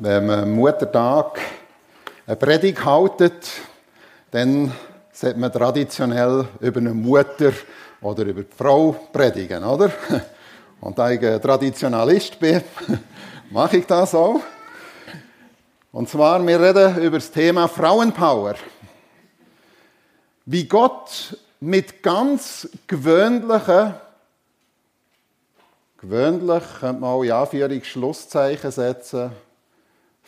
Wenn man am Muttertag eine Predigt haltet, dann sollte man traditionell über eine Mutter oder über die Frau predigen, oder? Und da ich ein Traditionalist bin, mache ich das auch. Und zwar, wir reden über das Thema Frauenpower. Wie Gott mit ganz gewöhnlichen, gewöhnlich könnte man auch in Anführungs Schlusszeichen setzen,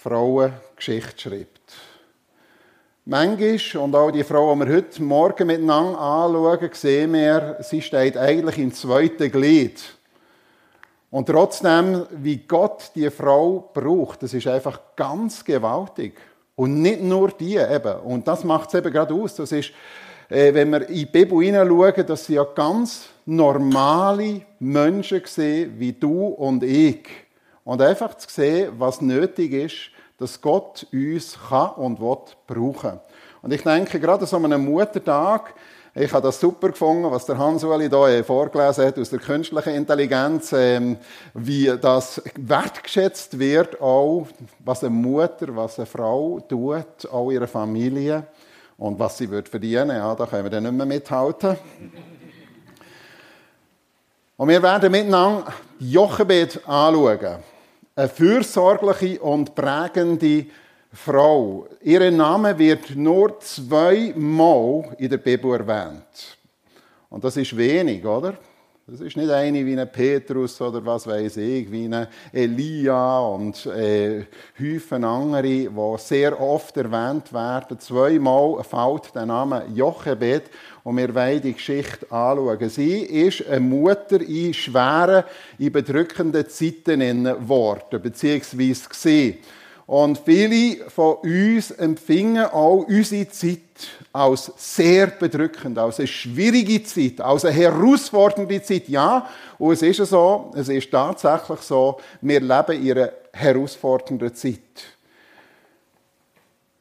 Frauen Geschichte schreibt. Manchmal, und auch die Frau, die wir heute Morgen miteinander anschauen, sehen wir, sie steht eigentlich im zweiten Glied. Und trotzdem, wie Gott die Frau braucht, das ist einfach ganz gewaltig. Und nicht nur die eben. Und das macht es eben gerade aus. Das ist, äh, wenn wir in die Bibel hineinschauen, dass sie ja ganz normale Menschen sehen, wie du und ich. Und einfach zu sehen, was nötig ist, dass Gott uns kann und will brauchen. Und ich denke, gerade so einem Muttertag, ich habe das super gefunden, was der Hans-Uli hier vorgelesen hat aus der künstlichen Intelligenz, ähm, wie das wertgeschätzt wird, auch was eine Mutter, was eine Frau tut, auch ihre Familie und was sie wird verdienen. Ja, da können wir dann nicht mehr mithalten. Und wir werden miteinander Jochebed anschauen. Eine fürsorgliche und prägende Frau. Ihr Name wird nur zweimal in der Bibel erwähnt. Und das ist wenig, oder? Das ist nicht eine wie ein Petrus oder was weiß ich, wie ein Elia und äh, Häufen andere, die sehr oft erwähnt werden. Zweimal fällt der Name Jochebed und wir wollen die Geschichte anschauen. Sie ist eine Mutter in schweren, in bedrückenden Zeiten geworden, beziehungsweise gesehen. Und viele von uns empfingen auch unsere Zeit als sehr bedrückend, als eine schwierige Zeit, als eine herausfordernde Zeit. Ja, und es ist so, es ist tatsächlich so, wir leben in einer herausfordernden Zeit.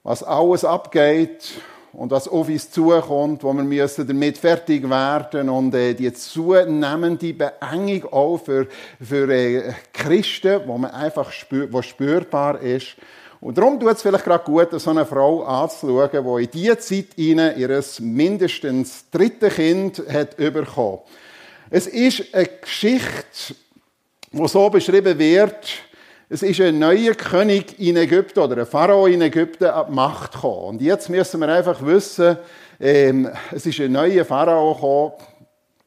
Was alles abgeht und was auf uns zukommt, wo wir müssen damit fertig werden und äh, die zunehmende Beengung auch für, für äh, Christen, wo man einfach spür, wo spürbar ist. Und darum tut es vielleicht gerade gut, so eine Frau anzuschauen, die in diese Zeit ihnen ihres mindestens dritte Kind hat bekommen. Es ist eine Geschichte, die so beschrieben wird, es ist ein neuer König in Ägypten oder ein Pharao in Ägypten an die Macht gekommen. Und jetzt müssen wir einfach wissen, ähm, es ist ein neuer Pharao gekommen.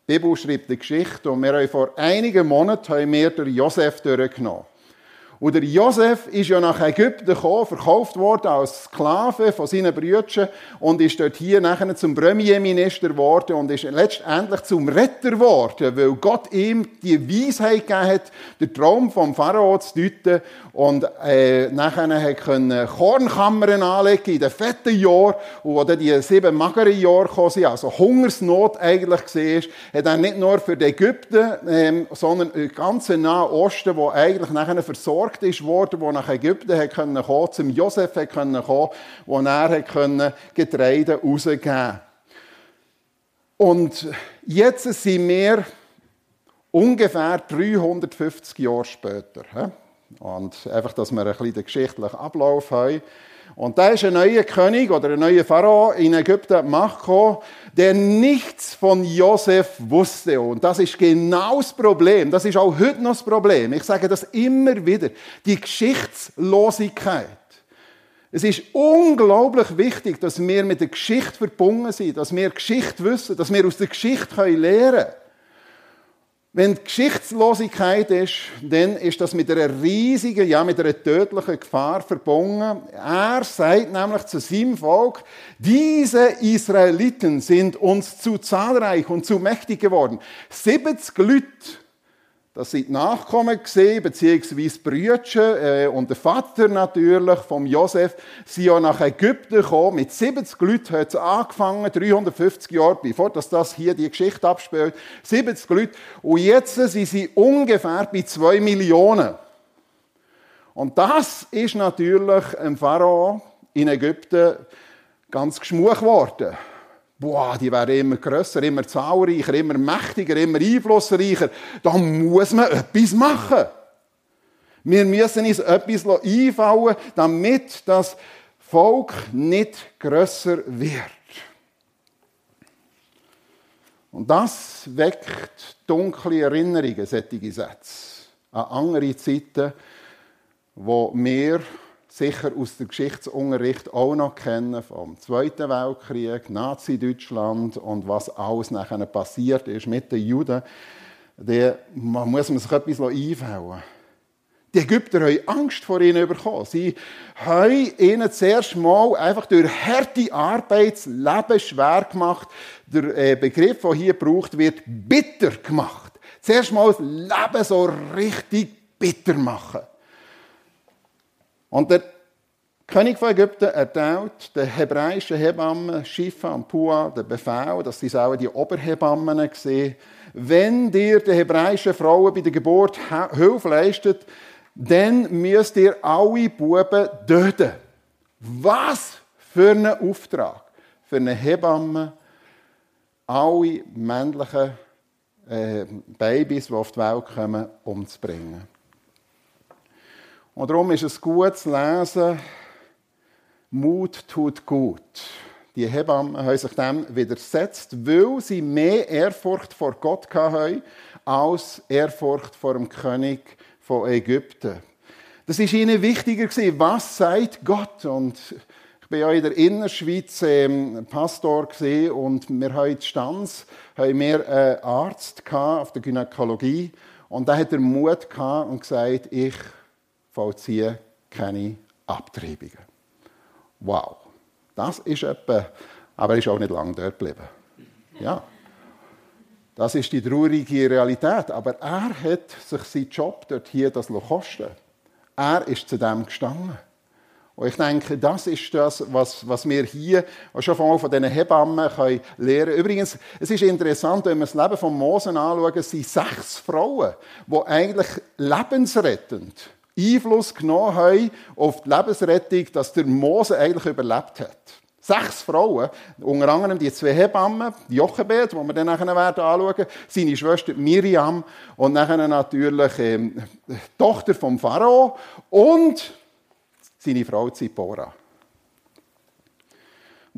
Die Bibel schreibt die Geschichte und wir haben vor einigen Monaten haben wir den Josef durchgenommen. Und der Josef ist ja nach Ägypten gekommen, verkauft worden als Sklave von seinen Brüdern und ist dort hier nachher zum Premierminister geworden und ist letztendlich zum Retter geworden, weil Gott ihm die Weisheit gegeben hat, den Traum vom Pharao zu deuten und äh, nachher können Kornkammern anlegen in den fetten Jahren und wo dann die sieben mageren Jahre gekommen sind, also Hungersnot eigentlich war, hat er nicht nur für die Ägypten, ähm, sondern den ganzen Nahen Osten, wo eigentlich nachher versorgt ist worden, wo nach Ägypten hat können kommen, zum Josef hat können kommen, wo er hat können Getreide rausgeben. Und jetzt sind wir ungefähr 350 Jahre später. Und einfach, dass wir ein bisschen den geschichtlichen Ablauf haben. Und da ist ein neuer König oder ein neuer Pharao in Ägypten gekommen, der nichts von Josef wusste. Und das ist genau das Problem. Das ist auch heute noch das Problem. Ich sage das immer wieder. Die Geschichtslosigkeit. Es ist unglaublich wichtig, dass wir mit der Geschichte verbunden sind, dass wir Geschichte wissen, dass wir aus der Geschichte lernen können. Wenn Geschichtslosigkeit ist, dann ist das mit einer riesigen, ja, mit einer tödlichen Gefahr verbunden. Er sagt nämlich zu seinem Volk, diese Israeliten sind uns zu zahlreich und zu mächtig geworden. 70 Leute das sind die Nachkommen gesehen, beziehungsweise Brüder äh, und der Vater natürlich vom Josef, sind ja nach Ägypten gekommen. Mit 70 Leuten hat es angefangen, 350 Jahre bevor dass das hier die Geschichte abspielt. 70 Leute. Und jetzt sind sie ungefähr bei 2 Millionen. Und das ist natürlich ein Pharao in Ägypten ganz geschmuch geworden boah, die werden immer grösser, immer zahlreicher, immer mächtiger, immer einflussreicher. Da muss man etwas machen. Wir müssen uns etwas einfallen, damit das Volk nicht grösser wird. Und das weckt dunkle Erinnerungen, solche Sätze, an andere Zeiten, wo wir sicher aus dem Geschichtsunterricht auch noch kennen, vom Zweiten Weltkrieg, Nazi-Deutschland und was alles nachher passiert ist mit den Juden. Da muss man sich etwas einfallen die Ägypter haben Angst vor ihnen bekommen. Sie haben ihnen zuerst mal einfach durch harte Arbeit das Leben schwer gemacht. Der äh, Begriff, der hier gebraucht wird, bitter gemacht. Zuerst mal das Leben so richtig bitter machen. Und der König von Ägypten erteilt den hebräischen Hebammen Schifa und Pua den Befehl, dass sie auch die Oberhebammen sehen, wenn dir die hebräischen Frauen bei der Geburt Hilfe leistet, dann müsst ihr alle Buben töten. Was für ein Auftrag für eine Hebamme, alle männlichen äh, Babys, die auf die Welt kommen, umzubringen. Und darum ist es gut zu lesen, Mut tut gut. Die Hebammen haben sich dem widersetzt, weil sie mehr Ehrfurcht vor Gott hatten, als Ehrfurcht vor dem König von Ägypten. Das ist ihnen wichtiger gewesen. Was sagt Gott? Und ich bin ja in der Innerschweiz ähm, Pastor gesehen und wir haben in Stanz haben wir einen Arzt auf der Gynäkologie und da hat er Mut gehabt und gesagt, ich vollziehe keine Abtreibungen. Wow, das ist etwa, aber er ist auch nicht lange dort geblieben. Ja. Das ist die traurige Realität. Aber er hat sich seinen Job dort hier das kosten Er ist zu dem gestanden. Und ich denke, das ist das, was, was wir hier schon von, diesen Hebammen können lernen können. Übrigens, es ist interessant, wenn wir das Leben von Mose anschauen, es sind sechs Frauen, die eigentlich lebensrettend Einfluss genommen haben auf die Lebensrettung, dass der Mose eigentlich überlebt hat. Sechs Frauen, unter anderem die zwei Hebammen, Jochebed, die wir dann nachher werden anschauen, seine Schwester Miriam und nachher natürlich ähm, die Tochter vom Pharao und seine Frau Zippora.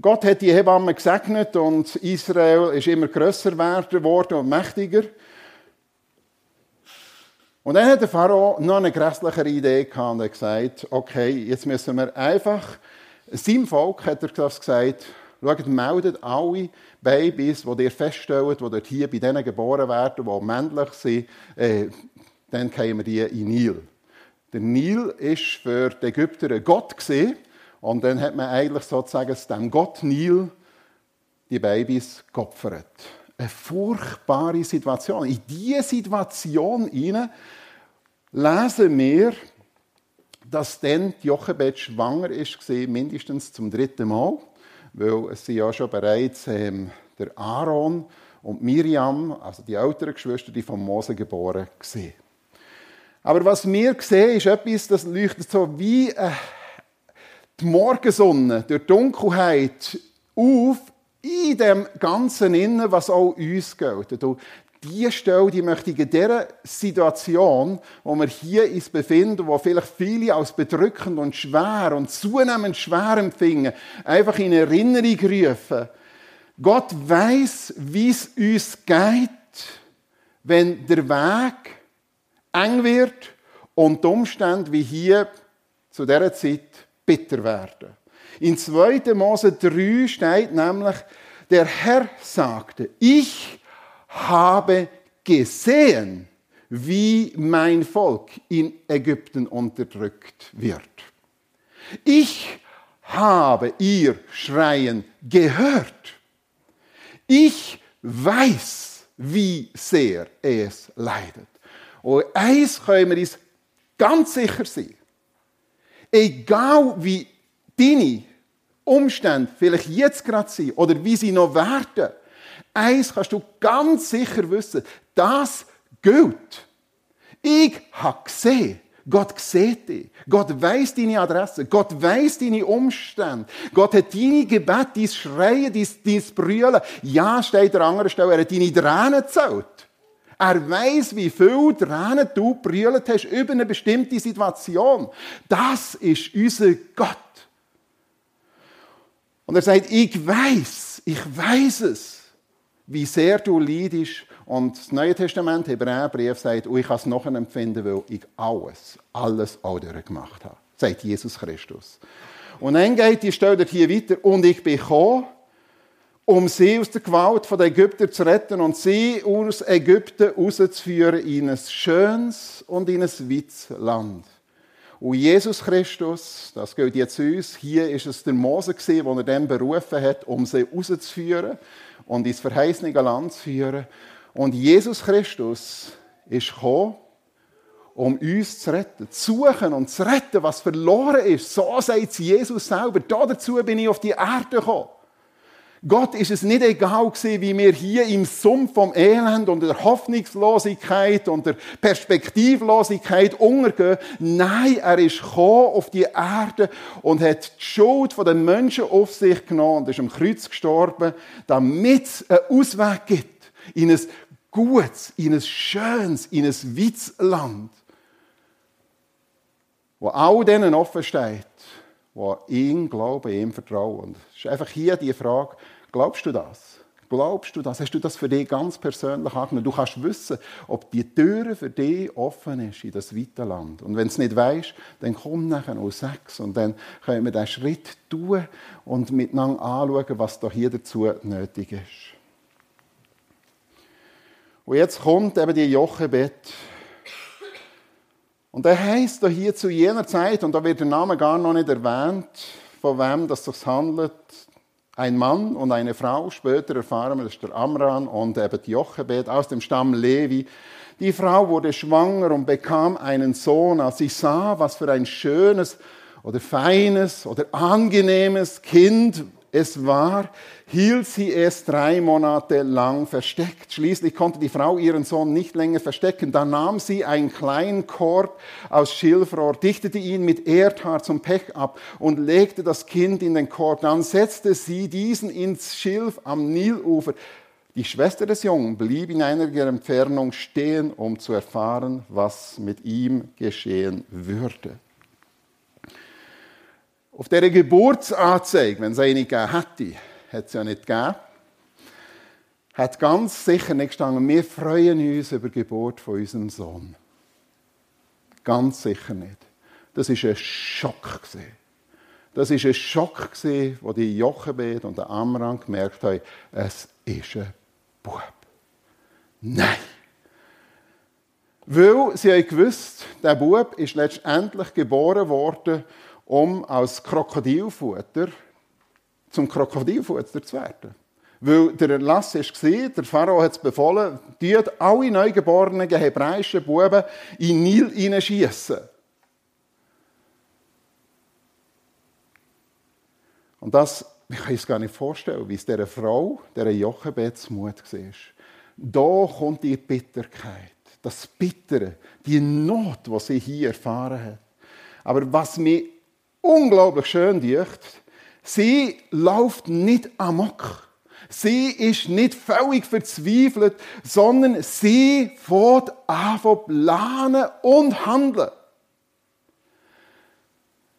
Gott hat die Hebammen gesegnet und Israel ist immer grösser geworden und mächtiger. Und dann hat der Pharao noch eine grässlichere Idee gehabt und hat gesagt, okay, jetzt müssen wir einfach seinem Volk hat er das gesagt, schaut, meldet alle Babys, die ihr feststellt, die dort hier bei denen geboren werden, die männlich sind, äh, dann kämen die in Nil. Der Nil ist für die Ägypter ein Gott gewesen, und dann hat man eigentlich sozusagen dem Gott Nil die Babys geopfert. Eine furchtbare Situation. In diese Situation lesen wir, dass dann Jochebed schwanger ist, mindestens zum dritten Mal, weil es ja schon bereits ähm, der Aaron und Miriam, also die älteren Geschwister, die von Mose geboren waren. Aber was wir sehen, ist etwas, das leuchtet so wie äh, die Morgensonne durch die Dunkelheit auf in dem Ganzen innen, was auch uns gilt. Du, die Stelle, die möchte ich in dieser Situation, wo wir hier uns befinden, wo vielleicht viele als bedrückend und schwer und zunehmend schwer empfinden, einfach in Erinnerung rufen. Gott weiß, wie es uns geht, wenn der Weg eng wird und die Umstände wie hier zu dieser Zeit bitter werden. In 2. Mose 3 steht nämlich, der Herr sagte, ich habe gesehen, wie mein Volk in Ägypten unterdrückt wird. Ich habe ihr Schreien gehört. Ich weiß, wie sehr es leidet. Und eins können wir uns ganz sicher sein. Egal wie deine Umstände vielleicht jetzt gerade sind oder wie sie noch werden, Eins kannst du ganz sicher wissen, das gilt. Ich habe gesehen, Gott sieht dich. Gott weiß deine Adresse. Gott weiß deine Umstände. Gott hat deine Gebet, dein Schreien, dein, dein Brüllen. Ja, steht an anderer Stelle, er hat deine Tränen gezählt. Er weiß, wie viel Tränen du brüllt hast über eine bestimmte Situation. Das ist unser Gott. Und er sagt, ich weiß, ich weiß es, wie sehr du leidest. Und das Neue Testament, Hebräerbrief, sagt, oh, ich kann es noch empfinden, weil ich alles, alles auch durchgemacht habe. Sagt Jesus Christus. Und dann geht die Stelle hier weiter. Und ich bin gekommen, um sie aus der Gewalt der Ägypter zu retten und sie aus Ägypten rauszuführen in ein schönes und in ein weites Land. Und Jesus Christus, das gilt jetzt uns, hier ist es der Mose gewesen, den er berufen hat, um sie rauszuführen und ins verheißene Land zu führen. Und Jesus Christus ist gekommen, um uns zu retten, zu suchen und zu retten, was verloren ist. So sagt Jesus selber. Dazu bin ich auf die Erde gekommen. Gott ist es nicht egal gewesen, wie wir hier im Sumpf vom Elend und der Hoffnungslosigkeit und der Perspektivlosigkeit untergehen. Nein, er ist gekommen auf die Erde und hat die Schuld der Menschen auf sich genommen und ist am Kreuz gestorben, damit es einen Ausweg gibt in ein gutes, in ein schönes, in ein weites Land, wo all denen offen steht, die ihm glauben, ihm vertrauen. Es ist einfach hier die Frage, Glaubst du das? Glaubst du das? Hast du das für dich ganz persönlich angenommen? Du kannst wissen, ob die Tür für dich offen ist in das weite Land. Und wenn du es nicht weißt, dann komm nachher um sechs und dann können wir diesen Schritt tun und miteinander anschauen, was da hier dazu nötig ist. Und jetzt kommt eben die Jochebed. Und er heißt da hier zu jener Zeit, und da wird der Name gar noch nicht erwähnt, von wem das sich handelt, ein Mann und eine Frau, später erfahren wir, das ist der Amran und eben die Jochebed aus dem Stamm Levi. Die Frau wurde schwanger und bekam einen Sohn, als sie sah, was für ein schönes oder feines oder angenehmes Kind es war, hielt sie es drei Monate lang versteckt. Schließlich konnte die Frau ihren Sohn nicht länger verstecken. Da nahm sie einen kleinen Korb aus Schilfrohr, dichtete ihn mit Erdharz und Pech ab und legte das Kind in den Korb. Dann setzte sie diesen ins Schilf am Nilufer. Die Schwester des Jungen blieb in einiger Entfernung stehen, um zu erfahren, was mit ihm geschehen würde. Auf dieser Geburtsanzeige, wenn es eine gegeben hätte, hat es ja nicht gegeben, hat ganz sicher nicht gestanden, wir freuen uns über die Geburt von unserem Sohn. Ganz sicher nicht. Das war ein Schock. Das war ein Schock, wo die Jochebed und der Amram gemerkt haben, es ist ein Bub. Nein! Weil sie haben gewusst, der Bub ist letztendlich geboren worden um als Krokodilfutter zum Krokodilfutter zu werden. Weil der Erlass war, der Pharao hat es befohlen, tut alle neugeborenen hebräischen Buben in Nil hineinschiessen. Und das, ich kann es gar nicht vorstellen, wie es dieser Frau, dieser Jochebeds Mut war. Da kommt die Bitterkeit, das Bittere, die Not, die sie hier erfahren hat. Aber was mich unglaublich schön deucht, sie läuft nicht amok. Sie ist nicht völlig verzweifelt, sondern sie fährt an zu planen und handeln.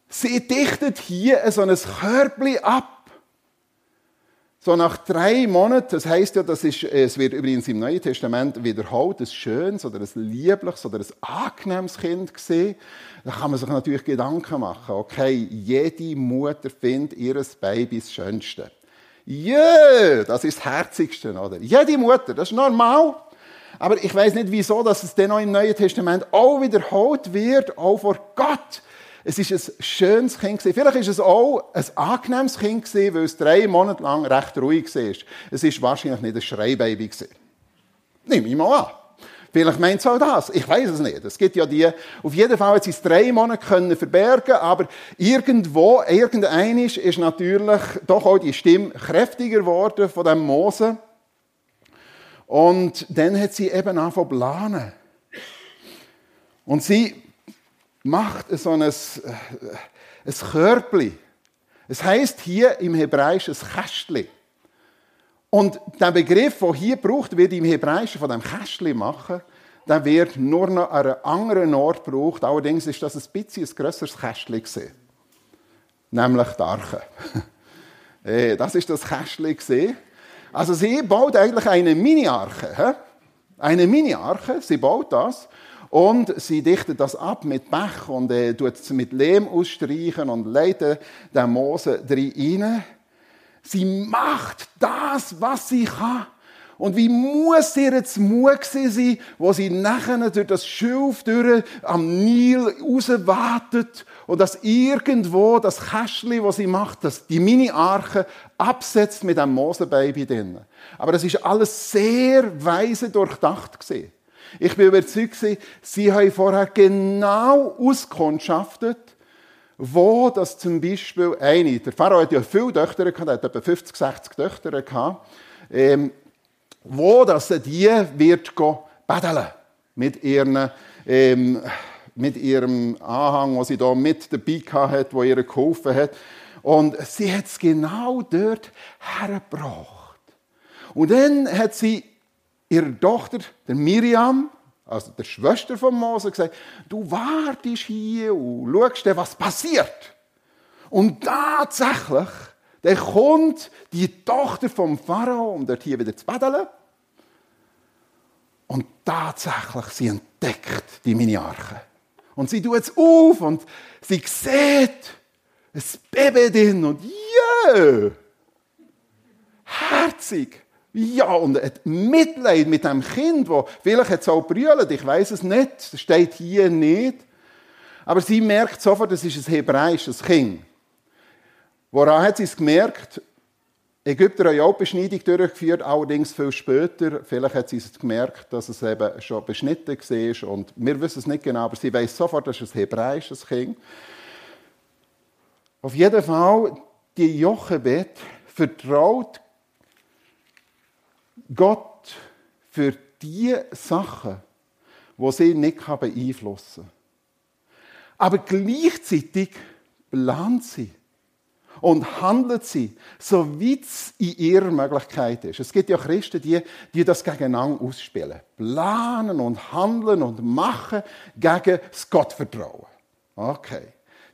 Sie dichtet hier so ein Körbchen ab so nach drei Monaten, das heißt ja, das ist, es wird übrigens im Neuen Testament wiederholt, ein schönes oder ein liebliches oder ein angenehmes Kind gesehen. Da kann man sich natürlich Gedanken machen. Okay, jede Mutter findet ihr Baby das Schönste. Yeah, das ist das Herzigste, oder? Jede Mutter, das ist normal. Aber ich weiß nicht, wieso, dass es dann auch im Neuen Testament auch wiederholt wird, auch vor Gott. Es ist ein schönes Kind. Vielleicht ist es auch ein angenehmes Kind, weil es drei Monate lang recht ruhig war. Es ist wahrscheinlich nicht ein Schreibaby. Nimm ich mal an. Vielleicht meint es auch das. Ich weiß es nicht. Es gibt ja die, auf jeden Fall hat sie es drei Monate verbergen, aber irgendwo, irgendeinisch ist natürlich doch auch die Stimme kräftiger geworden von dem Mose. Und dann hat sie eben angefangen planen. Und sie macht so ein, äh, ein Körbchen. Es heißt hier im Hebräischen ein Kästchen. Und der Begriff, der hier gebraucht wird im Hebräischen von dem Kästchen machen, der wird nur noch an einem anderen Ort gebraucht. Allerdings ist das ein bisschen ein grösseres Kästchen. Nämlich die Arche. Das ist das Kästchen. Also sie baut eigentlich eine Mini-Arche. Eine Mini-Arche, sie baut das. Und sie dichtet das ab mit Bach und äh, tut es mit Lehm ausstreichen und leitet den Mose rein. Sie macht das, was sie kann. Und wie muss ihr jetzt Mut sein, wo sie nachher durch das Schilf durch am Nil rauswartet und dass irgendwo das Kästchen, was sie macht, das die Mini-Arche absetzt mit einem Mosebaby drin. Aber das ist alles sehr weise durchdacht gesehen. Ich bin überzeugt, sie haben vorher genau auskundschaftet, wo das zum Beispiel eine, der Pharao hat ja viele Töchter gehabt, er hat etwa 50, 60 Töchter gehabt, ähm, wo das die wird betteln mit ihren, ähm, mit ihrem Anhang, was sie da mit dabei hat, wo ihr geholfen hat. Und sie hat es genau dort hergebracht. Und dann hat sie ihre Tochter, der Miriam, also der Schwester von Mose, gesagt, du wartest hier und schaust was passiert. Und tatsächlich, dann kommt die Tochter vom Pharao, um dort hier wieder zu baden. Und tatsächlich, sie entdeckt die Miniarche. Und sie tut es auf und sie sieht ein Baby drin und ja, yeah, herzig. Ja, und hat Mitleid mit dem Kind, wo vielleicht es auch brüllt, ich weiß es nicht, das steht hier nicht. Aber sie merkt sofort, das ist ein hebräisches Kind. Woran hat sie es gemerkt? Ägypter haben auch Beschneidung durchgeführt, allerdings viel später. Vielleicht hat sie es gemerkt, dass es eben schon beschnitten war. Und wir wissen es nicht genau, aber sie weiß sofort, dass es ein hebräisches Kind Auf jeden Fall, die Jochebed vertraut Gott für die Sachen, wo sie nicht beeinflussen kann. Aber gleichzeitig plant sie und handelt sie, so wie es in ihrer Möglichkeit ist. Es gibt ja Christen, die, die das gegeneinander ausspielen. Planen und handeln und machen gegen das Gottvertrauen. Okay.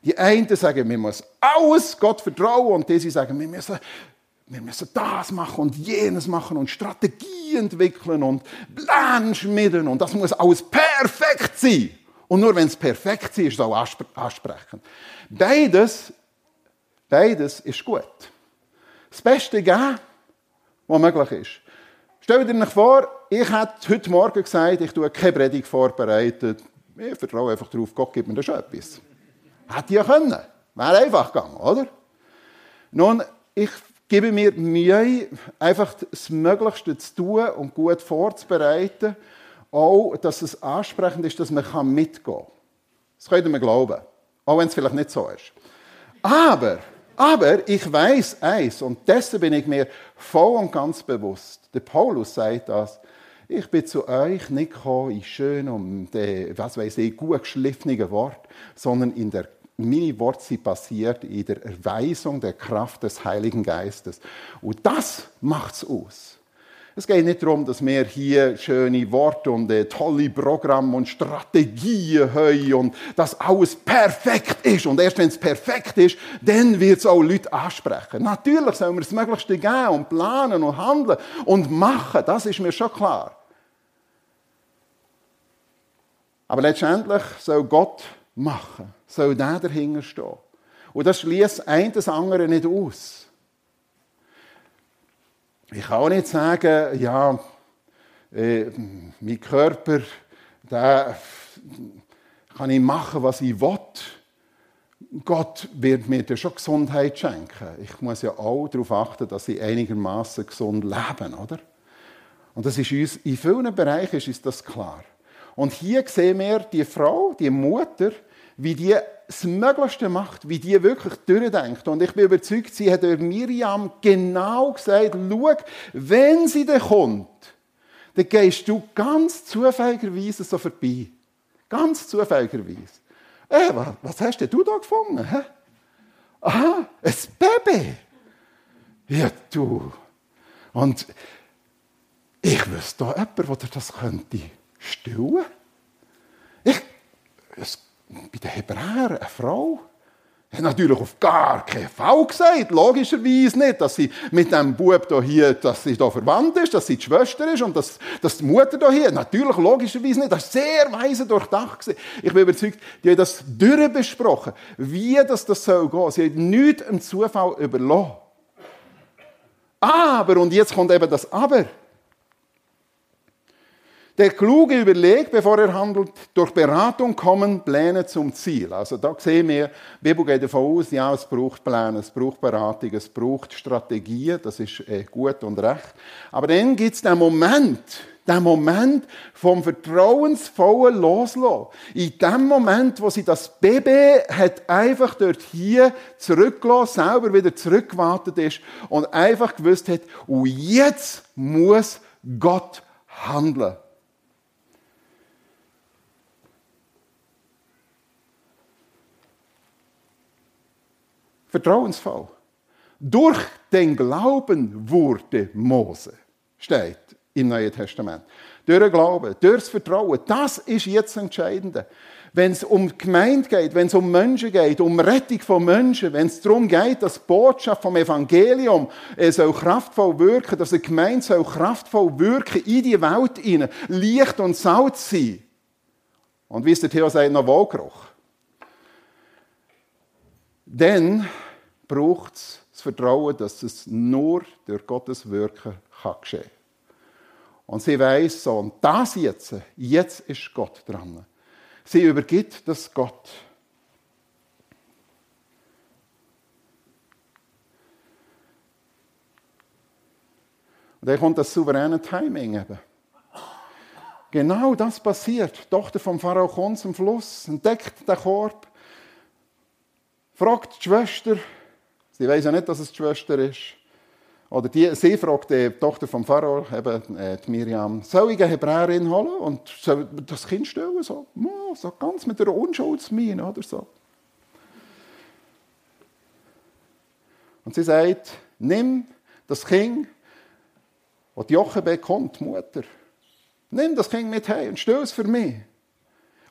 Die einen sagen, wir müssen alles Gott vertrauen und die sagen, wir müssen, wir müssen das machen und jenes machen und Strategie entwickeln und Pläne schmieden und das muss alles perfekt sein. Und nur wenn es perfekt ist, ist es auch ansprechend. Beides Beides ist gut. Das Beste geben, was möglich ist. Stell dir vor, ich hätte heute Morgen gesagt, ich tue keine Predigt vorbereitet. Ich vertraue einfach darauf, Gott gibt mir das schon etwas. Hätte ja können. Wäre einfach gegangen, oder? Nun, ich gebe mir Mühe, einfach das Möglichste zu tun und gut vorzubereiten. Auch, dass es ansprechend ist, dass man mitgehen kann. Das könnte man glauben. Auch wenn es vielleicht nicht so ist. Aber aber ich weiß eins, und dessen bin ich mir voll und ganz bewusst. Der Paulus sagt das. Ich bin zu euch nicht gekommen in schönen und, äh, was weiß ich, gut geschliffenen Wort, sondern in der meine Worte sind passiert in der Erweisung der Kraft des Heiligen Geistes. Und das macht's aus. Es geht nicht darum, dass wir hier schöne Worte und äh, tolle Programme und Strategien haben und dass alles perfekt ist. Und erst wenn es perfekt ist, dann wird es auch Leute ansprechen. Natürlich sollen wir das Möglichste geben und planen und handeln und machen. Das ist mir schon klar. Aber letztendlich soll Gott machen, soll der dahinter stehen. Und das schließt ein das andere nicht aus. Ich kann auch nicht sagen, ja, äh, mein Körper, der kann ich machen, was ich will. Gott wird mir dann schon Gesundheit schenken. Ich muss ja auch darauf achten, dass ich einigermaßen gesund lebe, oder? Und das ist uns, in vielen Bereichen ist das klar. Und hier sehen wir die Frau, die Mutter, wie die das Möglichste macht, wie die wirklich durchdenkt. Und ich bin überzeugt, sie hat Miriam genau gesagt, schau, wenn sie dann kommt, dann gehst du ganz zufälligerweise so vorbei. Ganz zufälligerweise. Äh, was, was hast denn du da gefunden? Hä? Aha, ein Baby. Ja, du. Und ich wüsste da jemanden, der das könnte stillen. Ich, es, bei den Hebräern, eine Frau, hat natürlich auf gar keinen Fall gesagt, logischerweise nicht, dass sie mit dem Bub hier, dass sie da verwandt ist, dass sie die Schwester ist und dass, dass die Mutter hier, natürlich logischerweise nicht, das war sehr weise durchdacht. Ich bin überzeugt, die haben das durchbesprochen, wie das, das soll gehen. Sie haben nichts im Zufall überlassen. Aber, und jetzt kommt eben das Aber. Der Kluge überlegt, bevor er handelt, durch Beratung kommen Pläne zum Ziel. Also da sehen wir, Bibel geht davon aus, ja, es braucht Pläne, es braucht Beratung, es braucht Strategien, das ist äh, gut und recht. Aber dann gibt es den Moment, den Moment vom vertrauensvollen Loslassen. In dem Moment, wo sie das Baby hat einfach dort hier zurückgelassen, selber wieder zurückgewartet ist und einfach gewusst hat, und jetzt muss Gott handeln. Vertrauensvoll. Durch den Glauben wurde Mose, steht im Neuen Testament. Durch den Glauben, durch das Vertrauen. Das ist jetzt das Entscheidende. Wenn es um Gemeinde geht, wenn es um Menschen geht, um Rettung von Menschen, wenn es darum geht, dass die Botschaft vom Evangelium äh, kraftvoll wirken, dass eine Gemeinde soll kraftvoll wirken in die Welt hinein, Licht und Salz sein. Und wie es der Theo sagt, noch Wohlgeruch. Dann braucht es das Vertrauen, dass es nur durch Gottes Wirken kann geschehen kann. Und sie weiß so, und das jetzt, jetzt ist Gott dran. Sie übergibt das Gott. Und dann kommt das souveräne Timing eben. Genau das passiert. Die Tochter vom Pharao kommt zum Fluss, entdeckt den Korb, fragt die Schwester, sie weiß ja nicht, dass es die Schwester ist, oder die, sie fragt die Tochter vom Pharao, eben äh, die Miriam, soll ich eine Hebräerin holen und soll das Kind stellen? So, so ganz mit einer Unschuldsmiene oder so. Und sie sagt, nimm das Kind, das Jochebed kommt, die Mutter. Nimm das Kind mit heim und stell es für mich.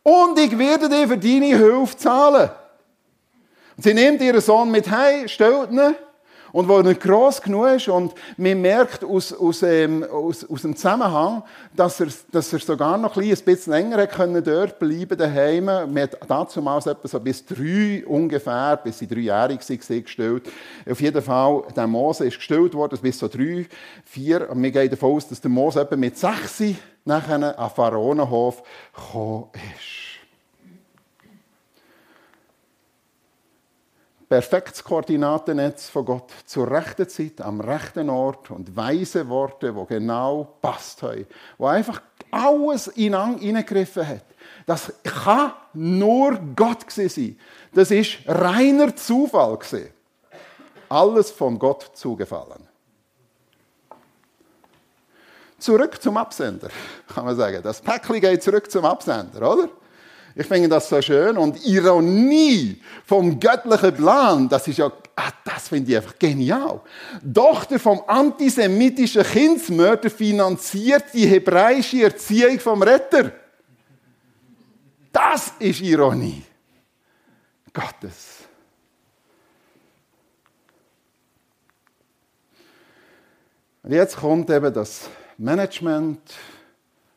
Und ich werde dir für deine Hilfe zahlen. Sie nimmt ihren Sohn mit heim, stellt ihn, und wo er gross genug ist und man merkt aus, aus, ähm, aus, aus dem Zusammenhang, dass er, dass er sogar noch ein bisschen länger können dort bleiben daheim. Man hat damals etwa so bis drei ungefähr, bis sie dreijährig waren, gestellt. Auf jeden Fall, der Mose ist gestellt worden, bis so drei, vier. Und wir gehen davon aus, dass der Mose etwa mit sechs nachher an Pharaonenhof gekommen ist. Perfektes Koordinatennetz von Gott zur rechten Zeit, am rechten Ort und weise Worte, wo genau passt haben, wo einfach alles hineingegriffen hat. Das kann nur Gott sein. Das ist reiner Zufall gewesen. Alles von Gott zugefallen. Zurück zum Absender, kann man sagen. Das Päckchen geht zurück zum Absender, oder? Ich finde das so schön. Und Ironie vom göttlichen Plan, das ist ja, ah, das finde ich einfach genial. Tochter vom antisemitischen Kindsmörder finanziert die hebräische Erziehung vom Retter. Das ist Ironie. Gottes. Und jetzt kommt eben das Management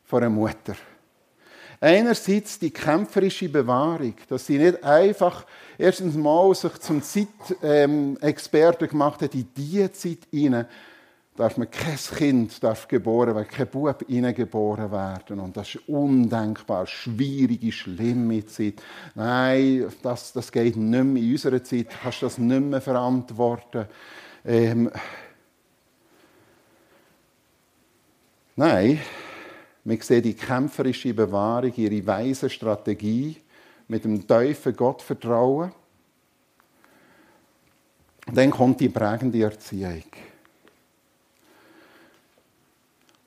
von einer Mutter. Einerseits die kämpferische Bewahrung, dass sie nicht einfach erstens mal sich zum Zeitexperten gemacht hat, in diese Zeit hinein darf man kein Kind darf geboren werden, kein Bub hineingeboren werden. Und das ist undenkbar, schwierige, schlimme Zeit. Nein, das, das geht nicht mehr in unserer Zeit, du kannst das nicht mehr verantworten. Ähm, nein, wir sehen die kämpferische Bewahrung, ihre weise Strategie mit dem tiefen Gottvertrauen. dann kommt die prägende Erziehung.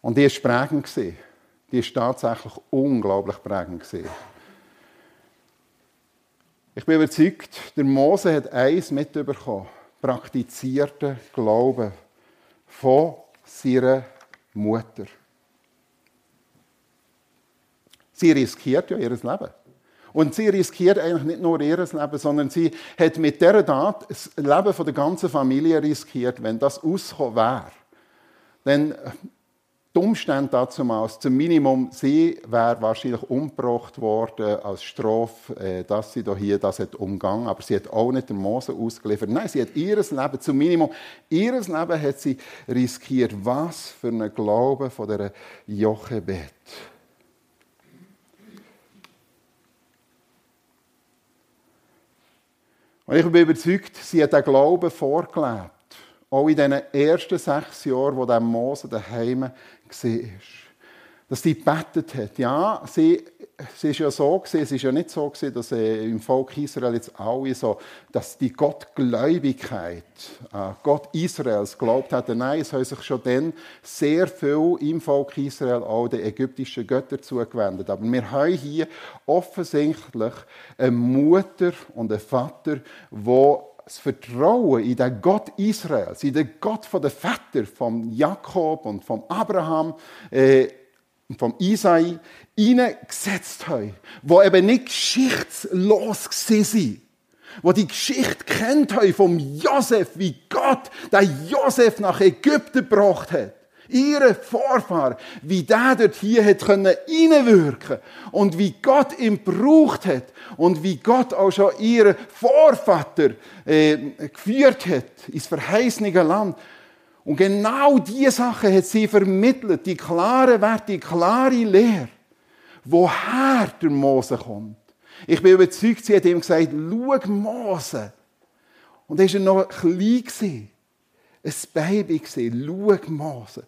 Und die war prägend. Die war tatsächlich unglaublich prägend. Ich bin überzeugt, der Mose hat eins mitbekommen: praktizierten Glauben von seiner Mutter. Sie riskiert ja ihr Leben. Und sie riskiert eigentlich nicht nur ihr Leben, sondern sie hat mit dieser Tat das Leben der ganzen Familie riskiert, wenn das ausgekommen wäre. Dann die Umstände dazu zum Minimum, sie wäre wahrscheinlich umgebracht worden als Strafe, äh, dass sie hier das hat umgangen, aber sie hat auch nicht den Mose ausgeliefert. Nein, sie hat ihr Leben zum Minimum, ihr Leben hat sie riskiert. Was für ein Glaube von der Jochebed. Und ich bin überzeugt, sie hat den Glauben vorgelebt. Auch in den ersten sechs Jahren, wo der Mose daheim war. Dass sie gebetet hat. Ja, sie, sie ist ja so gewesen, es ist ja nicht so gewesen, dass äh, im Volk Israel jetzt alle so, dass die Gottgläubigkeit, äh, Gott Israels glaubt hat. Nein, es haben sich schon dann sehr viel im Volk Israel auch den ägyptischen Göttern zugewendet. Aber wir haben hier offensichtlich eine Mutter und einen Vater, wo das Vertrauen in den Gott Israels, in den Gott der Väter, von Jakob und von Abraham, äh, und vom Isai hineingesetzt haben, wo eben nicht geschichtslos sind, wo die Geschichte kennt haben vom Josef, wie Gott den Josef nach Ägypten gebracht hat ihre Vorfahren, wie der dort hier hat können einwirken und wie Gott ihn gebraucht hat und wie Gott auch schon ihren Vorvater äh, geführt hat ins verheißene Land. Und genau diese Sache hat sie vermittelt, die klare Werte, die klare Lehre, woher der Mose kommt. Ich bin überzeugt, sie hat ihm gesagt, schau Mose. Und er war noch klein ein Baby. Schau, Mose.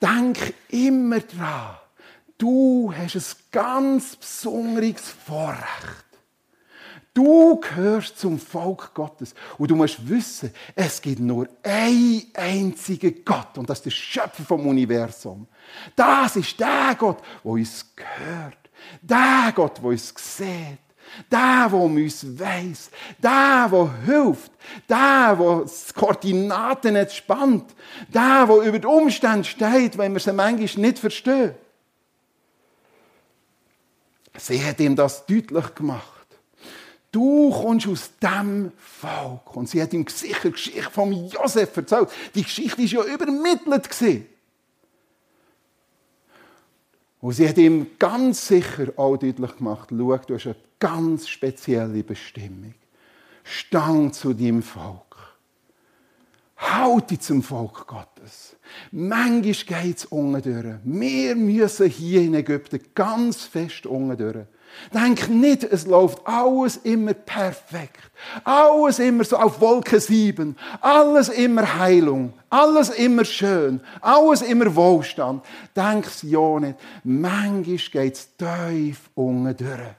Denk immer dran. Du hast ein ganz besonderes Vorrecht. Du gehörst zum Volk Gottes. Und du musst wissen, es gibt nur einen einzigen Gott. Und das ist der Schöpfer vom Universum. Das ist der Gott, der uns gehört. Der Gott, der uns sieht. Der, der uns weiss. Der, der hilft. Der, der die Koordinaten nicht spannt. Der, der über die Umstände steht, wenn wir sie manchmal nicht verstehen. Sie hat ihm das deutlich gemacht. Du kommst aus dem Volk. Und sie hat ihm sicher die Geschichte von Josef erzählt. Die Geschichte war ja übermittelt. Und sie hat ihm ganz sicher auch deutlich gemacht, schau, du hast eine ganz spezielle Bestimmung. Stang zu deinem Volk. Halte zum Volk Gottes. Manchmal geht es unten durch. Wir müssen hier in Ägypten ganz fest unten durch. Denk nicht, es läuft alles immer perfekt. Alles immer so auf Wolke 7. Alles immer Heilung. Alles immer schön. Alles immer Wohlstand. Denk's ja nicht. Manchmal geht's tief unten durch.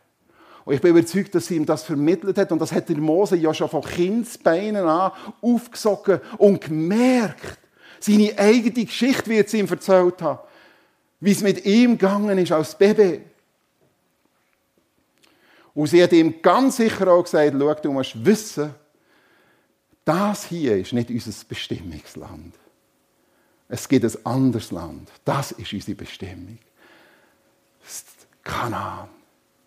Und ich bin überzeugt, dass sie ihm das vermittelt hat. Und das hat der Mose ja schon von Kindsbeinen an aufgesogen und gemerkt. Seine eigene Geschichte wird sie ihm erzählt haben. Wie es mit ihm gegangen ist als Baby. Und sie hat ihm ganz sicher auch gesagt, schau, du musst wissen, das hier ist nicht unser Bestimmungsland. Es gibt ein anderes Land. Das ist unsere Bestimmung. Kanaan.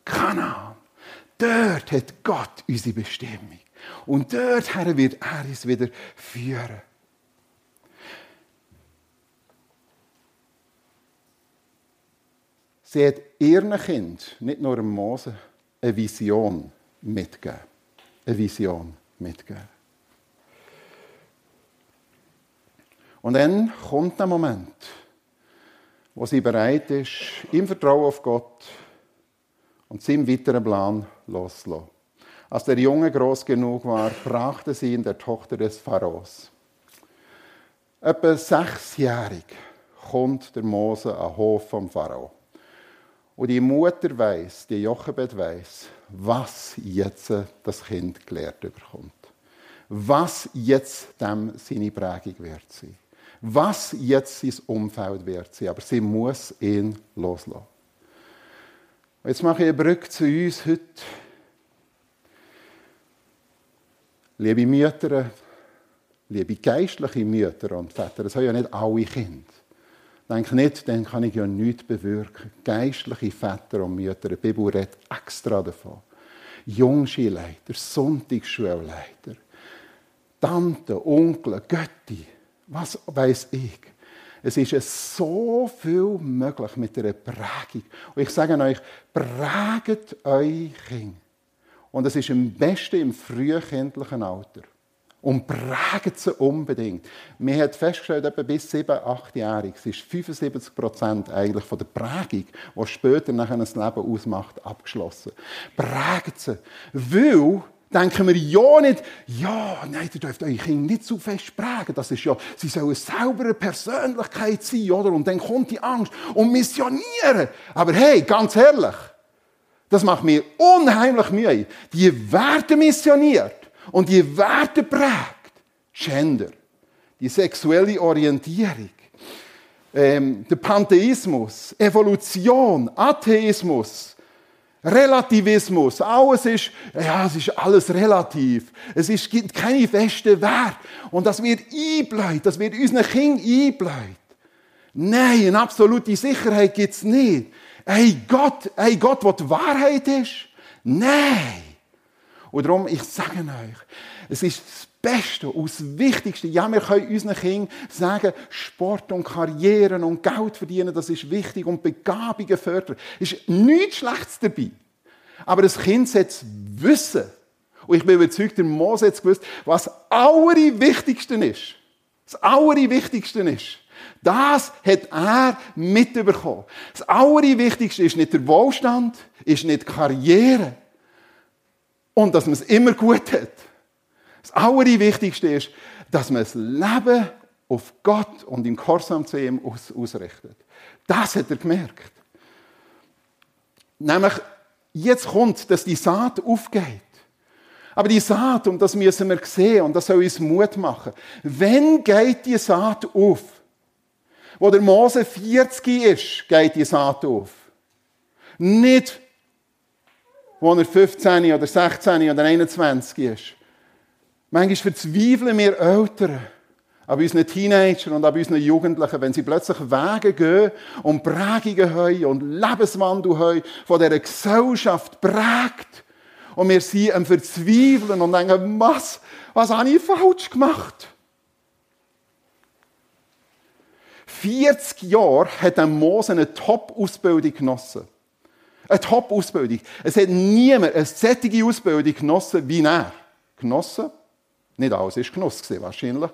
Kanaan. Dort hat Gott unsere Bestimmung. Und dort wird er uns wieder führen. Sie hat ihren Kind, nicht nur Mose, eine Vision mitgeben. Eine Vision mitgeben. Und dann kommt der Moment, wo sie bereit ist, im Vertrauen auf Gott und seinem weiteren Plan loszulassen. Als der Junge groß genug war, brachte sie ihn der Tochter des Pharaos. Etwa sechsjährig kommt der Mose den Hof vom Pharao. Und die Mutter weiß, die Jochebed weiß, was jetzt das Kind gelehrt bekommt. Was jetzt dem seine Prägung wird sein. Was jetzt sein Umfeld wird sein. Aber sie muss ihn loslassen. Und jetzt mache ich eine Brücke zu uns heute. Liebe Mütter, liebe geistliche Mütter und Väter, das haben ja nicht alle Kinder. Denke nicht, dann kann ich ja nichts bewirken. Geistliche Väter und Mütter, die Bibel redet extra davon. Jungschulleiter, Sonntagsschulleiter, Tante, Onkel, Götti, was weiß ich. Es ist so viel möglich mit einer Prägung. Und ich sage euch, prägt euch Kinder. Und es ist am besten im frühkindlichen Alter. Und prägt sie unbedingt. Man hat festgestellt, etwa bis 7, 8-jährig, es ist 75 Prozent eigentlich von der Prägung, die später nachher ein Leben ausmacht, abgeschlossen. Prägt sie. Weil, denken wir ja nicht, ja, nein, ihr dürft eure Kinder nicht zu fest prägen. Das ist ja, sie sollen selber eine Persönlichkeit sein, oder? Und dann kommt die Angst und missionieren. Aber hey, ganz ehrlich, das macht mir unheimlich Mühe. Die werden missioniert und die Werte prägt. Gender, die sexuelle Orientierung, ähm, der Pantheismus, Evolution, Atheismus, Relativismus, alles ist, ja, es ist alles relativ. Es ist, gibt keine festen Werte. Und das wird einbleibt, das wird unseren Kindern einbleibt. Nein, eine absolute Sicherheit gibt's nicht. Ey Gott, ey Gott, was die Wahrheit ist? Nein. Und darum, ich sage euch, es ist das Beste und das Wichtigste. Ja, wir können unseren Kindern sagen, Sport und Karrieren und Geld verdienen, das ist wichtig und Begabungen fördern. Ist nichts Schlechtes dabei. Aber das Kind sollte wissen. Und ich bin überzeugt, der Mose hat gewusst, was das Allerwichtigste ist. Das Allerwichtigste ist. Das hat er mitbekommen. Das Allerwichtigste ist nicht der Wohlstand, ist nicht die Karriere, und dass man es immer gut hat. Das Allerwichtigste ist, dass man das Leben auf Gott und im Korsam zu ihm aus ausrichtet. Das hat er gemerkt. Nämlich, jetzt kommt, dass die Saat aufgeht. Aber die Saat, und das müssen wir sehen, und das soll uns Mut machen. Wenn geht die Saat auf? Wo der Mose 40 ist, geht die Saat auf. Nicht wo er 15 oder 16 oder 21 ist. Manchmal verzweifeln wir Eltern an unseren Teenagern und an unseren Jugendlichen, wenn sie plötzlich Wege gehen und Prägungen haben und Lebenswandel haben, von dieser Gesellschaft prägt. Und wir sind am Verzweifeln und denken, was, was habe ich falsch gemacht? 40 Jahre hat Mose eine Top-Ausbildung genossen. Eine Top-Ausbildung. Es hat niemand eine sättige Ausbildung genossen wie er. Genossen? Nicht alles ist Genuss gewesen, wahrscheinlich.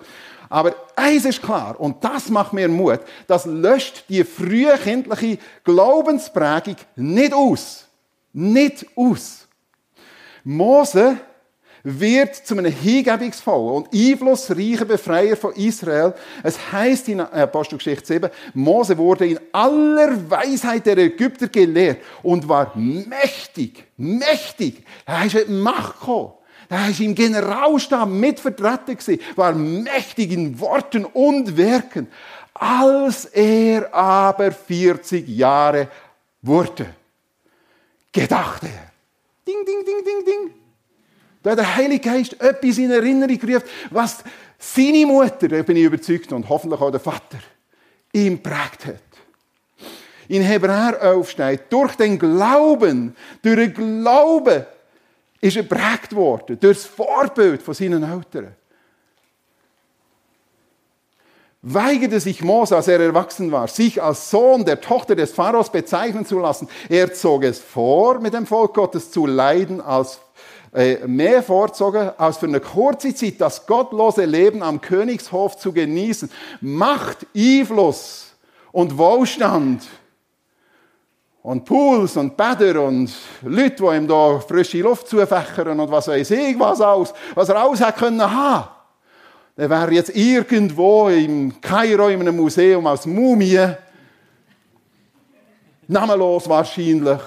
Aber eins ist klar, und das macht mir Mut, das löscht die frühe kindliche Glaubensprägung nicht aus. Nicht aus. Mose wird zu einem hingebungsvollen und einflussreichen Befreier von Israel. Es heißt in Apostelgeschichte 7, Mose wurde in aller Weisheit der Ägypter gelehrt und war mächtig, mächtig. Er ist in Macht gekommen. Er ist im Generalstab mitvertreten gewesen, war mächtig in Worten und Werken. Als er aber 40 Jahre wurde, gedachte er, ding, ding, ding, ding, ding, da hat der Heilige Geist etwas in Erinnerung gerufen, was seine Mutter, da bin ich überzeugt, und hoffentlich auch der Vater, ihm prägt hat. In Hebräer 11 steht, durch den Glauben, durch den Glauben ist er prägt worden, durch das Vorbild von seinen Eltern. Weigerte sich Mose, als er erwachsen war, sich als Sohn der Tochter des Pharaos bezeichnen zu lassen. Er zog es vor, mit dem Volk Gottes zu leiden als mehr vorzogen, als für eine kurze Zeit das gottlose Leben am Königshof zu genießen. Macht, Einfluss und Wohlstand und Pools und Bäder und Leute, die ihm da frische Luft zufächern und was weiß ich, was alles, was er alles hätte können haben. Der wäre jetzt irgendwo im Kairo in einem Museum als Mumie. Namenlos wahrscheinlich.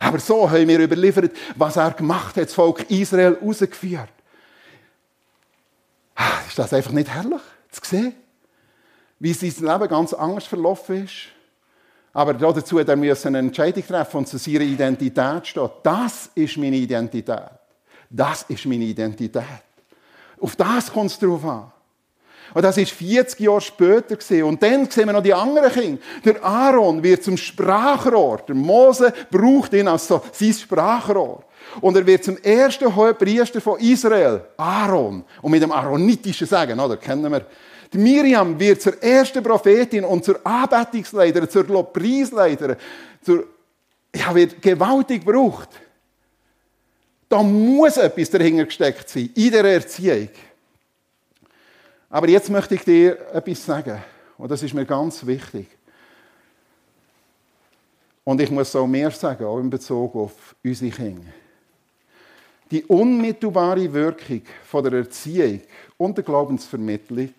Aber so haben wir überliefert, was er gemacht hat, das Volk Israel rausgeführt. Ah, ist das einfach nicht herrlich zu sehen? Wie sein Leben ganz anders verlaufen ist. Aber dazu hat er eine Entscheidung treffen und zu seiner Identität steht. Das ist meine Identität. Das ist meine Identität. Auf das kommt es drauf an. Und das ist 40 Jahre später gewesen. Und dann sehen wir noch die anderen Kinder. Der Aaron wird zum Sprachrohr. Der Mose braucht ihn als so sein Sprachrohr. Und er wird zum ersten Hohepriester von Israel, Aaron. Und mit dem aaronitischen Sagen, oder? Kennen wir. Die Miriam wird zur ersten Prophetin und zur Anbetungsleiterin, zur Lobpreisleiterin, zur, ja, wird gewaltig gebraucht. Da muss etwas dahinter gesteckt sein, in der Erziehung. Aber jetzt möchte ich dir etwas sagen. Und das ist mir ganz wichtig. Und ich muss auch mehr sagen, auch in Bezug auf unsere Kinder. Die unmittelbare Wirkung von der Erziehung und der Glaubensvermittlung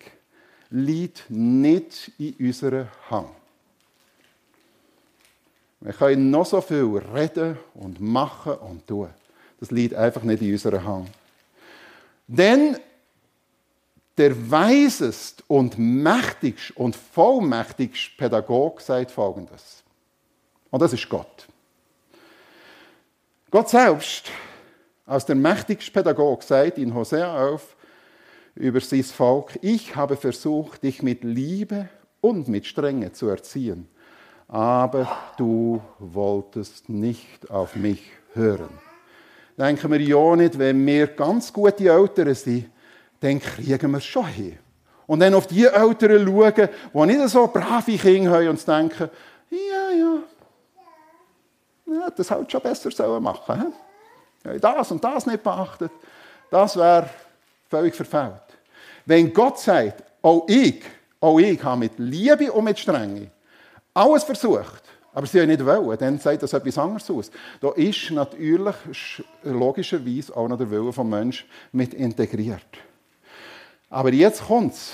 liegt nicht in unserer Hand. Wir können noch so viel reden und machen und tun. Das liegt einfach nicht in unserer Hand. Denn der weisest und mächtigst und vollmächtigst Pädagog sagt Folgendes. Und das ist Gott. Gott selbst, als der mächtigste Pädagog, sagt in Hosea auf über sein Volk, ich habe versucht, dich mit Liebe und mit Strenge zu erziehen, aber du wolltest nicht auf mich hören. Denken wir ja nicht, wenn wir ganz gute Eltern sind, dann kriegen wir es schon hin. Und dann auf die Eltern schauen, die nicht so brave Kinder haben und denken, ja, ja, ja das halt schon besser sollen machen. He? Das und das nicht beachtet, das wäre völlig verfehlt. Wenn Gott sagt, auch ich, auch ich habe mit Liebe und mit Strenge alles versucht, aber sie haben nicht wollen, dann sagt das etwas anderes aus. Da ist natürlich logischerweise auch noch der Wille des Menschen mit integriert. Aber jetzt kommt es,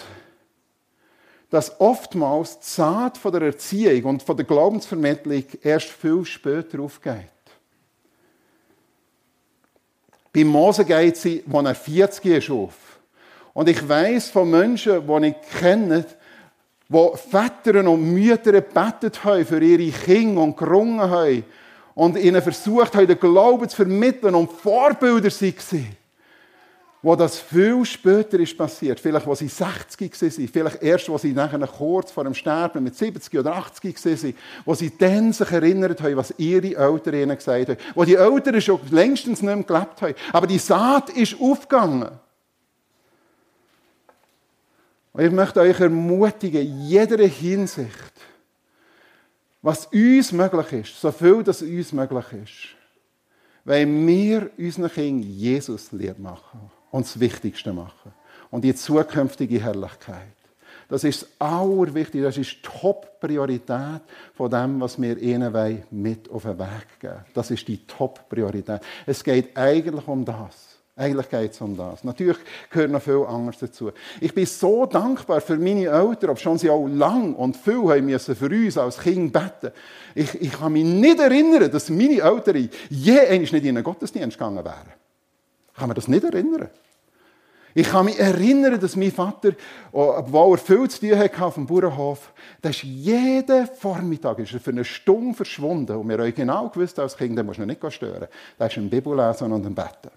dass oftmals die Saat von der Erziehung und von der Glaubensvermittlung erst viel später aufgeht. Bei Mose geht sie, als er 40 ist, auf. Und ich weiß von Menschen, die ich kenne, die Väter und Mütter gebetet haben für ihre Kinder und gerungen haben und ihnen versucht haben, den Glauben zu vermitteln und Vorbilder waren wo das viel später ist passiert, vielleicht als sie 60 waren, vielleicht erst, als sie nachher kurz vor dem Sterben mit 70 oder 80 waren, wo sie dann sich erinnert haben, was ihre Eltern ihnen gesagt haben, wo die Eltern schon längstens nicht mehr gelebt haben. Aber die Saat ist aufgegangen. Und ich möchte euch ermutigen, in jeder Hinsicht, was uns möglich ist, so viel das uns möglich ist, weil wir unseren Kindern Jesus lieb machen und das Wichtigste machen. Und die zukünftige Herrlichkeit. Das ist das Allerwichtigste, das ist die Top-Priorität von dem, was wir ihnen mit auf den Weg geben Das ist die Top-Priorität. Es geht eigentlich um das. Eigentlich geht es um das. Natürlich gehört noch viel anderes dazu. Ich bin so dankbar für meine Eltern, ob schon sie auch lang und viel haben müssen für uns als Kind beten. Ich, ich kann mich nicht erinnern, dass meine Eltern je nicht in einen Gottesdienst gegangen wären. Ich kann mir das nicht erinnern. Ich kann mich erinnern, dass mein Vater, obwohl er viel zu tun hatte auf dem Bauernhof, der jeden Vormittag ist er für eine Stunde verschwunden. Und wir haben genau gewusst, als Kind, den musst du nicht stören. Der ist im Bibellesen und im Betten.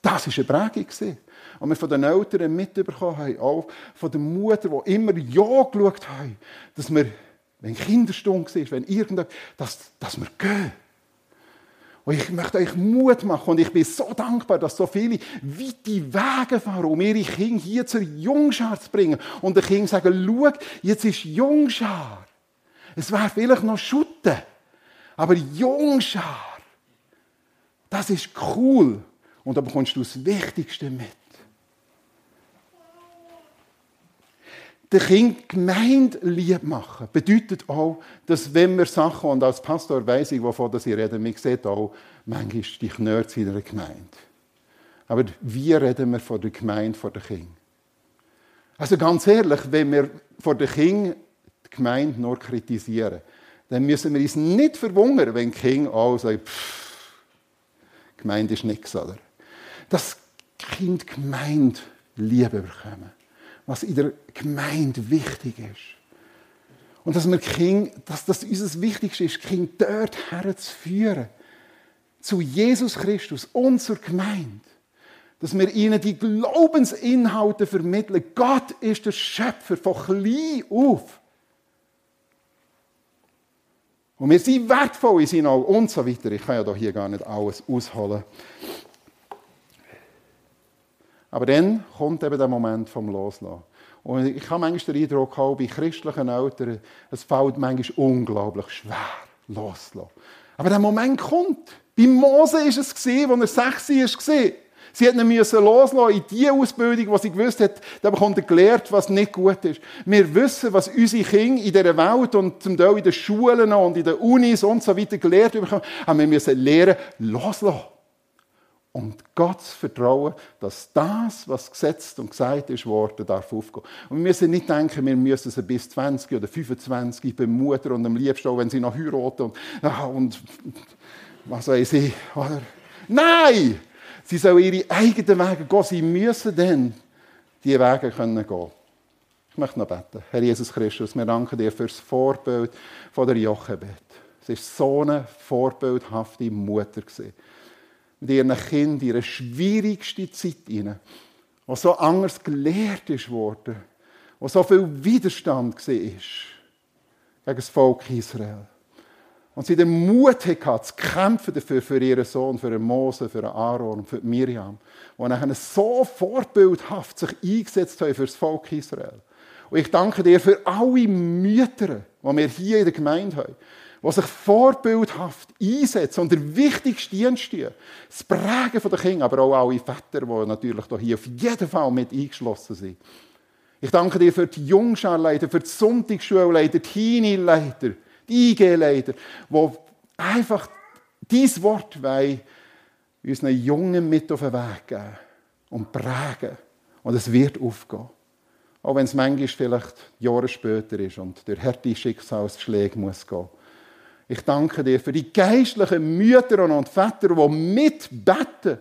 Das war eine Prägung. Und wir von den Eltern mitbekommen haben, auch von der Mutter, die immer Ja geschaut haben, dass wir, wenn Kinderstunde war, wenn irgendetwas, dass, dass wir gehen. Und ich möchte euch Mut machen und ich bin so dankbar, dass so viele weite Wege fahren, um ihre Kinder hier zur Jungschar zu bringen. Und den Kindern sagen, schau, jetzt ist Jungschar. Es wäre vielleicht noch Schutte, aber Jungschar, das ist cool. Und da bekommst du das Wichtigste mit. Der Kind Gemeinde lieb machen, bedeutet auch, dass wenn wir Sachen, und als Pastor weiß ich, wovon ich rede, man sieht auch manchmal die Knörz in der Gemeinde. Aber wie reden wir von der Gemeinde, von den Kindern? Also ganz ehrlich, wenn wir vor den Kindern die Gemeinde nur kritisieren, dann müssen wir uns nicht verwundern, wenn die Kinder auch sagen, pff, Gemeinde ist nichts, oder? Das Kind Gemeinde Liebe bekommen was in der Gemeinde wichtig ist. Und dass wir Kind, dass das unser Wichtigste ist, Kind dort herzuführen. Zu Jesus Christus zur Gemeinde. Dass wir ihnen die Glaubensinhalte vermitteln. Gott ist der Schöpfer von klein auf. Und wir sind wertvoll in seinen Augen und so weiter. Ich kann ja hier gar nicht alles ausholen. Aber dann kommt eben der Moment vom Loslassen. Und ich habe manchmal den Eindruck, auch bei christlichen Eltern, es fällt manchmal unglaublich schwer, loszulassen. Aber der Moment kommt. Bei Mose war es, als er sechs war. Sie hat ihn loslassen in die Ausbildung, die sie gewusst hat, da bekommt er gelernt, was nicht gut ist. Wir wissen, was unsere Kinder in dieser Welt und zum Teil in den Schulen und in den Unis und so weiter gelernt haben. Aber wir müssen lernen, loslassen. Und Gott zu vertrauen, dass das, was gesetzt und gesagt ist worden, darf aufgehen. Und wir müssen nicht denken, wir müssen sie bis 20 oder 25 bei Mutter und am liebsten auch, wenn sie noch heiraten und, und was weiß ich. Oder? Nein! Sie sollen ihre eigenen Wege gehen. Sie müssen dann diese Wege können gehen. Ich möchte noch beten. Herr Jesus Christus, wir danken dir für das Vorbild von der Jochebed. Es war so eine vorbildhafte Mutter. Mit ihren Kindern in ihre schwierigste Zeit hinein, wo so anders gelehrt ist worden, wo so viel Widerstand war gegen das Volk Israel. Und sie den Mut hatte, zu kämpfen dafür, für ihren Sohn, für den Mose, für den Aaron für Miriam. Und nachher so vorbildhaft sich eingesetzt haben für das Volk Israel. Und ich danke dir für alle Mütter, die wir hier in der Gemeinde haben, die sich vorbildhaft einsetzen und der wichtigste Dienst stehen. Das Prägen der Kinder, aber auch alle Väter, die natürlich hier auf jeden Fall mit eingeschlossen sind. Ich danke dir für die Jungscharleiter, für die Sonntagsschulleiter, die Teenie-Leiter, die IG-Leiter, die einfach dieses Wort wollen, unseren Jungen mit auf den Weg geben und prägen. Und es wird aufgehen. Auch wenn es manchmal vielleicht Jahre später ist und durch harte Schicksalsschläge muss gehen. Ich danke dir für die geistlichen Mütter und Väter, die mitbeten,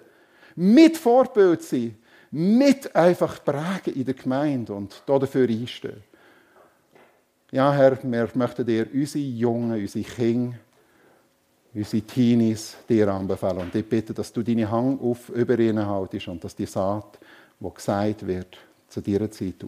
mit Vorbild sind, mit einfach prägen in der Gemeinde und dafür einstehen. Ja, Herr, wir möchten dir unsere Jungen, unsere Kinder, unsere Teenies dir anbefehlen. Und ich bitte, dass du deine Hang auf über ihnen haltest und dass die Saat, die gesagt wird, zu dieser Zeit